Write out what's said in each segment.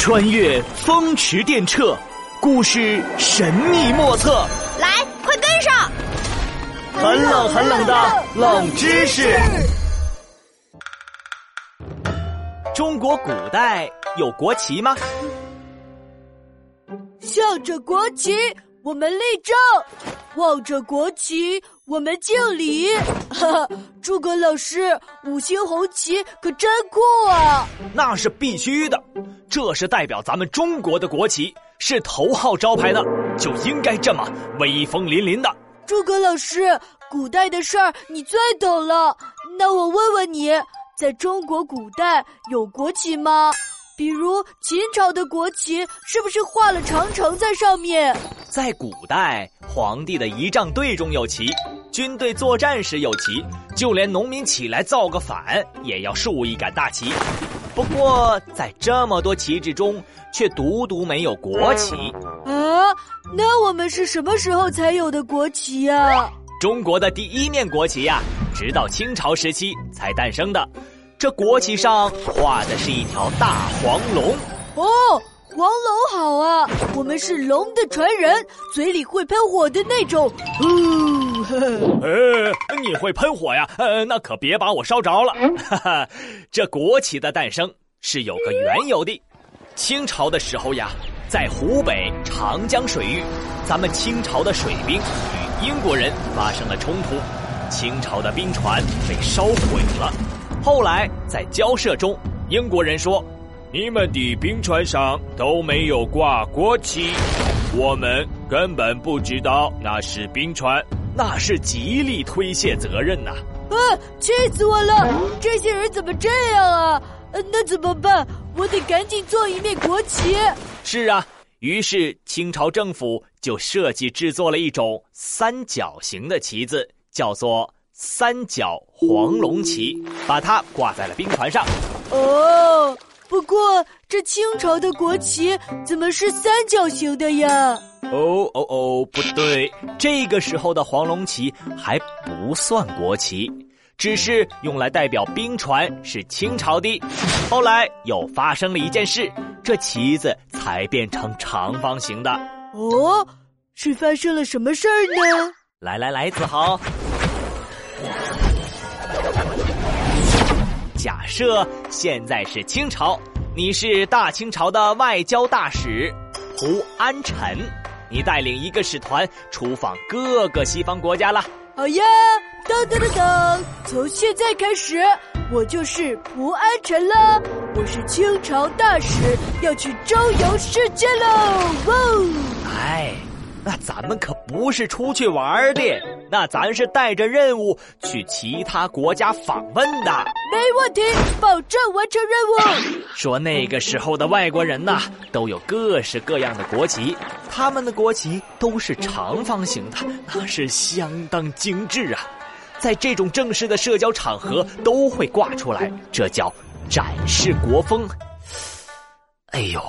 穿越风驰电掣，故事神秘莫测。来，快跟上！很冷很冷的冷知识。中国古代有国旗吗？向着国旗，我们立正；望着国旗，我们敬礼。哈哈，诸葛老师，五星红旗可真酷啊！那是必须的，这是代表咱们中国的国旗，是头号招牌的，就应该这么威风凛凛的。诸葛老师，古代的事儿你最懂了。那我问问你，在中国古代有国旗吗？比如秦朝的国旗是不是画了长城在上面？在古代，皇帝的仪仗队中有旗，军队作战时有旗，就连农民起来造个反也要竖一杆大旗。不过，在这么多旗帜中，却独独没有国旗。啊，那我们是什么时候才有的国旗呀？中国的第一面国旗呀，直到清朝时期才诞生的。这国旗上画的是一条大黄龙哦，黄龙好啊，我们是龙的传人，嘴里会喷火的那种。哦，呃，你会喷火呀？呃，那可别把我烧着了。哈哈，这国旗的诞生是有个缘由的。清朝的时候呀，在湖北长江水域，咱们清朝的水兵与英国人发生了冲突，清朝的兵船被烧毁了。后来在交涉中，英国人说：“你们的冰船上都没有挂国旗，我们根本不知道那是冰船，那是极力推卸责任呐！”啊，气死我了！这些人怎么这样啊？那怎么办？我得赶紧做一面国旗。是啊，于是清朝政府就设计制作了一种三角形的旗子，叫做。三角黄龙旗，把它挂在了冰船上。哦，不过这清朝的国旗怎么是三角形的呀？哦哦哦，不对，这个时候的黄龙旗还不算国旗，只是用来代表兵船是清朝的。后来又发生了一件事，这旗子才变成长方形的。哦，是发生了什么事儿呢？来来来，子豪。假设现在是清朝，你是大清朝的外交大使胡安臣，你带领一个使团出访各个西方国家了。好呀，噔噔噔噔，从现在开始，我就是胡安臣了。我是清朝大使，要去周游世界喽！哇，哎。那咱们可不是出去玩的，那咱是带着任务去其他国家访问的。没问题，保证完成任务。说那个时候的外国人呐，都有各式各样的国旗，他们的国旗都是长方形的，那是相当精致啊。在这种正式的社交场合都会挂出来，这叫展示国风。哎呦，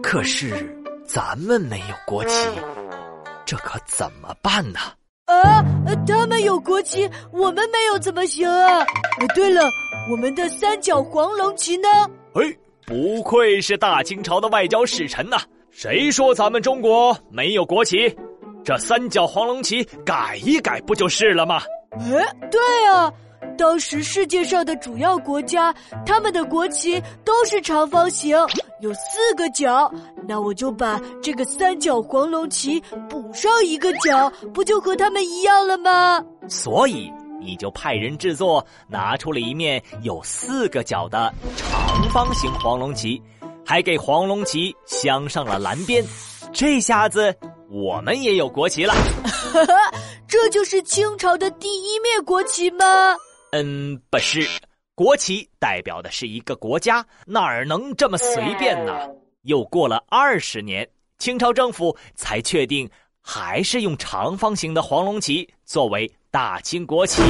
可是咱们没有国旗。这可怎么办呢？啊，他们有国旗，我们没有，怎么行啊？对了，我们的三角黄龙旗呢？哎，不愧是大清朝的外交使臣呐！谁说咱们中国没有国旗？这三角黄龙旗改一改不就是了吗？哎，对啊。当时世界上的主要国家，他们的国旗都是长方形，有四个角。那我就把这个三角黄龙旗补上一个角，不就和他们一样了吗？所以你就派人制作，拿出了一面有四个角的长方形黄龙旗，还给黄龙旗镶上了蓝边。这下子我们也有国旗了。这就是清朝的第一面国旗吗？嗯，不是，国旗代表的是一个国家，哪儿能这么随便呢？又过了二十年，清朝政府才确定，还是用长方形的黄龙旗作为大清国旗。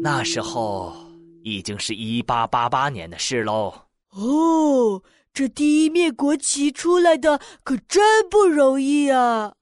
那时候已经是一八八八年的事喽。哦，这第一面国旗出来的可真不容易啊！